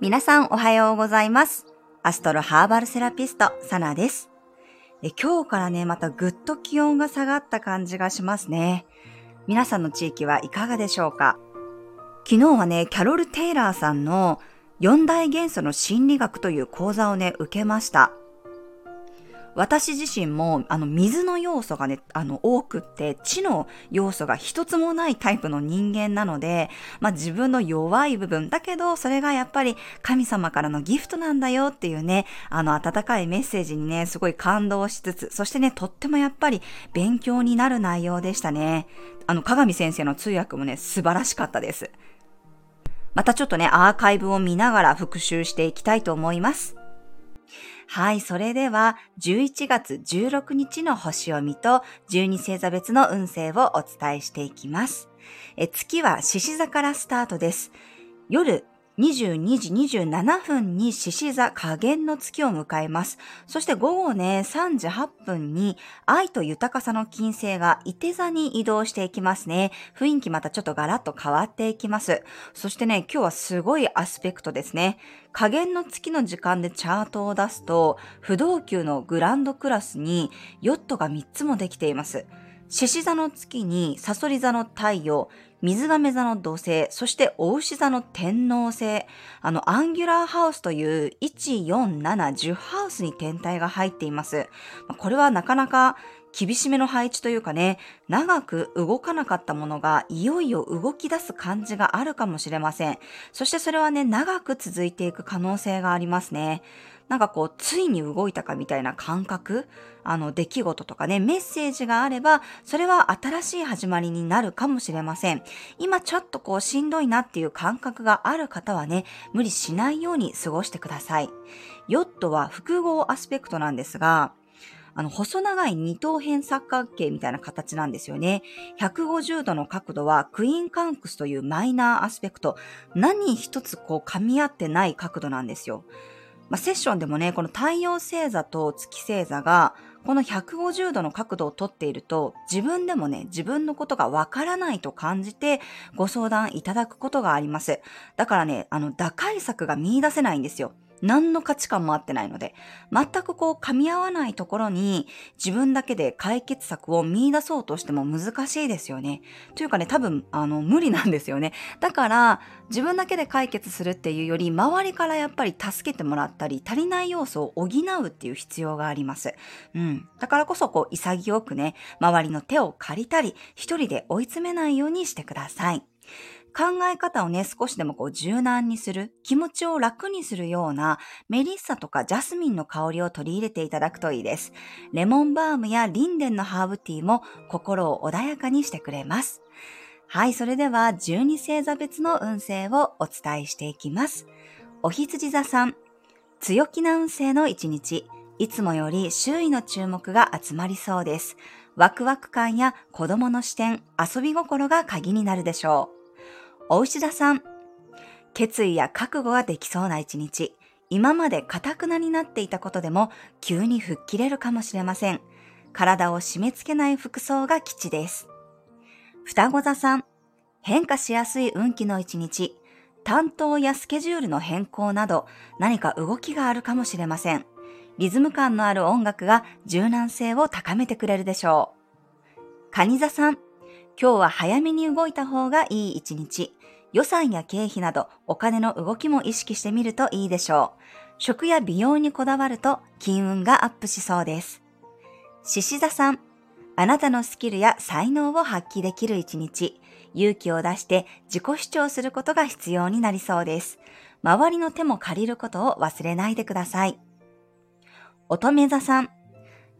皆さんおはようございます。アストロハーバルセラピスト、サナです。え今日からね、またぐっと気温が下がった感じがしますね。皆さんの地域はいかがでしょうか？昨日はね、キャロル・テイラーさんの四大元素の心理学という講座をね、受けました。私自身も、あの、水の要素がね、あの、多くって、地の要素が一つもないタイプの人間なので、まあ、自分の弱い部分、だけど、それがやっぱり神様からのギフトなんだよっていうね、あの、温かいメッセージにね、すごい感動しつつ、そしてね、とってもやっぱり勉強になる内容でしたね。あの、鏡先生の通訳もね、素晴らしかったです。またちょっとね、アーカイブを見ながら復習していきたいと思います。はい、それでは11月16日の星読みと12星座別の運勢をお伝えしていきます。え月は獅子座からスタートです。夜22時27分に獅子座加減の月を迎えます。そして午後ね、3時8分に愛と豊かさの金星が伊手座に移動していきますね。雰囲気またちょっとガラッと変わっていきます。そしてね、今日はすごいアスペクトですね。加減の月の時間でチャートを出すと、不動級のグランドクラスにヨットが3つもできています。獅子座の月にサソリ座の太陽、水亀座の土星、そしてお牛座の天王星、あの、アンギュラーハウスという1、4、7、10ハウスに天体が入っています。これはなかなか厳しめの配置というかね、長く動かなかったものがいよいよ動き出す感じがあるかもしれません。そしてそれはね、長く続いていく可能性がありますね。なんかこう、ついに動いたかみたいな感覚、あの、出来事とかね、メッセージがあれば、それは新しい始まりになるかもしれません。今ちょっとこう、しんどいなっていう感覚がある方はね、無理しないように過ごしてください。ヨットは複合アスペクトなんですが、あの、細長い二等辺三角形みたいな形なんですよね。150度の角度はクイーンカンクスというマイナーアスペクト。何一つこう噛み合ってない角度なんですよ。まあ、セッションでもね、この太陽星座と月星座がこの150度の角度をとっていると、自分でもね、自分のことがわからないと感じて、ご相談いただくことがあります。だからね、あの、打開策が見出せないんですよ。何の価値観も合ってないので、全くこう噛み合わないところに自分だけで解決策を見出そうとしても難しいですよね。というかね、多分、あの、無理なんですよね。だから、自分だけで解決するっていうより、周りからやっぱり助けてもらったり、足りない要素を補うっていう必要があります。うん。だからこそ、こう、潔くね、周りの手を借りたり、一人で追い詰めないようにしてください。考え方をね、少しでもこう柔軟にする、気持ちを楽にするようなメリッサとかジャスミンの香りを取り入れていただくといいです。レモンバームやリンデンのハーブティーも心を穏やかにしてくれます。はい、それでは12星座別の運勢をお伝えしていきます。お羊座さん、強気な運勢の一日、いつもより周囲の注目が集まりそうです。ワクワク感や子供の視点、遊び心が鍵になるでしょう。お牛座さん、決意や覚悟ができそうな一日、今まで堅くなになっていたことでも急に吹っ切れるかもしれません。体を締め付けない服装が基地です。双子座さん、変化しやすい運気の一日、担当やスケジュールの変更など何か動きがあるかもしれません。リズム感のある音楽が柔軟性を高めてくれるでしょう。蟹座さん、今日は早めに動いた方がいい一日。予算や経費などお金の動きも意識してみるといいでしょう。食や美容にこだわると金運がアップしそうです。獅子座さん、あなたのスキルや才能を発揮できる一日。勇気を出して自己主張することが必要になりそうです。周りの手も借りることを忘れないでください。乙女座さん、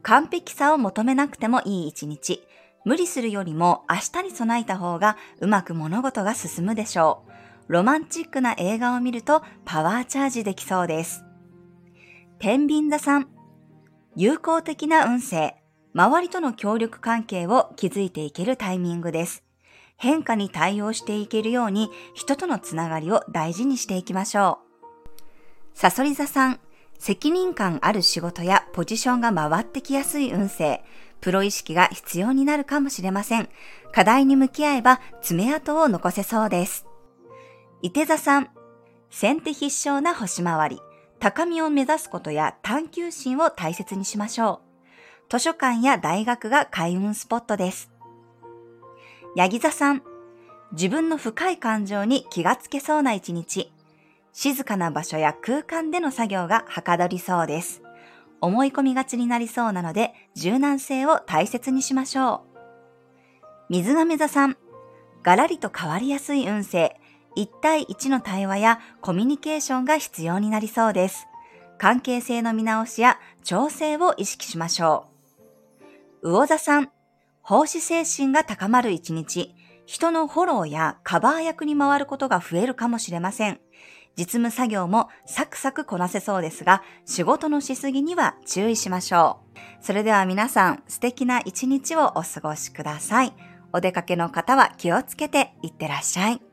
完璧さを求めなくてもいい一日。無理するよりも明日に備えた方がうまく物事が進むでしょう。ロマンチックな映画を見るとパワーチャージできそうです。天秤座さん。友好的な運勢。周りとの協力関係を築いていけるタイミングです。変化に対応していけるように人とのつながりを大事にしていきましょう。サソリ座さん。責任感ある仕事やポジションが回ってきやすい運勢。プロ意識が必要になるかもしれません。課題に向き合えば爪痕を残せそうです。伊手座さん、先手必勝な星回り、高みを目指すことや探求心を大切にしましょう。図書館や大学が開運スポットです。ヤギ座さん、自分の深い感情に気がつけそうな一日。静かな場所や空間での作業がはかどりそうです。思い込みがちになりそうなので、柔軟性を大切にしましょう。水亀座さん、ガラリと変わりやすい運勢、1対1の対話やコミュニケーションが必要になりそうです。関係性の見直しや調整を意識しましょう。魚座さん、奉仕精神が高まる一日、人のフォローやカバー役に回ることが増えるかもしれません。実務作業もサクサクこなせそうですが、仕事のしすぎには注意しましょう。それでは皆さん、素敵な一日をお過ごしください。お出かけの方は気をつけていってらっしゃい。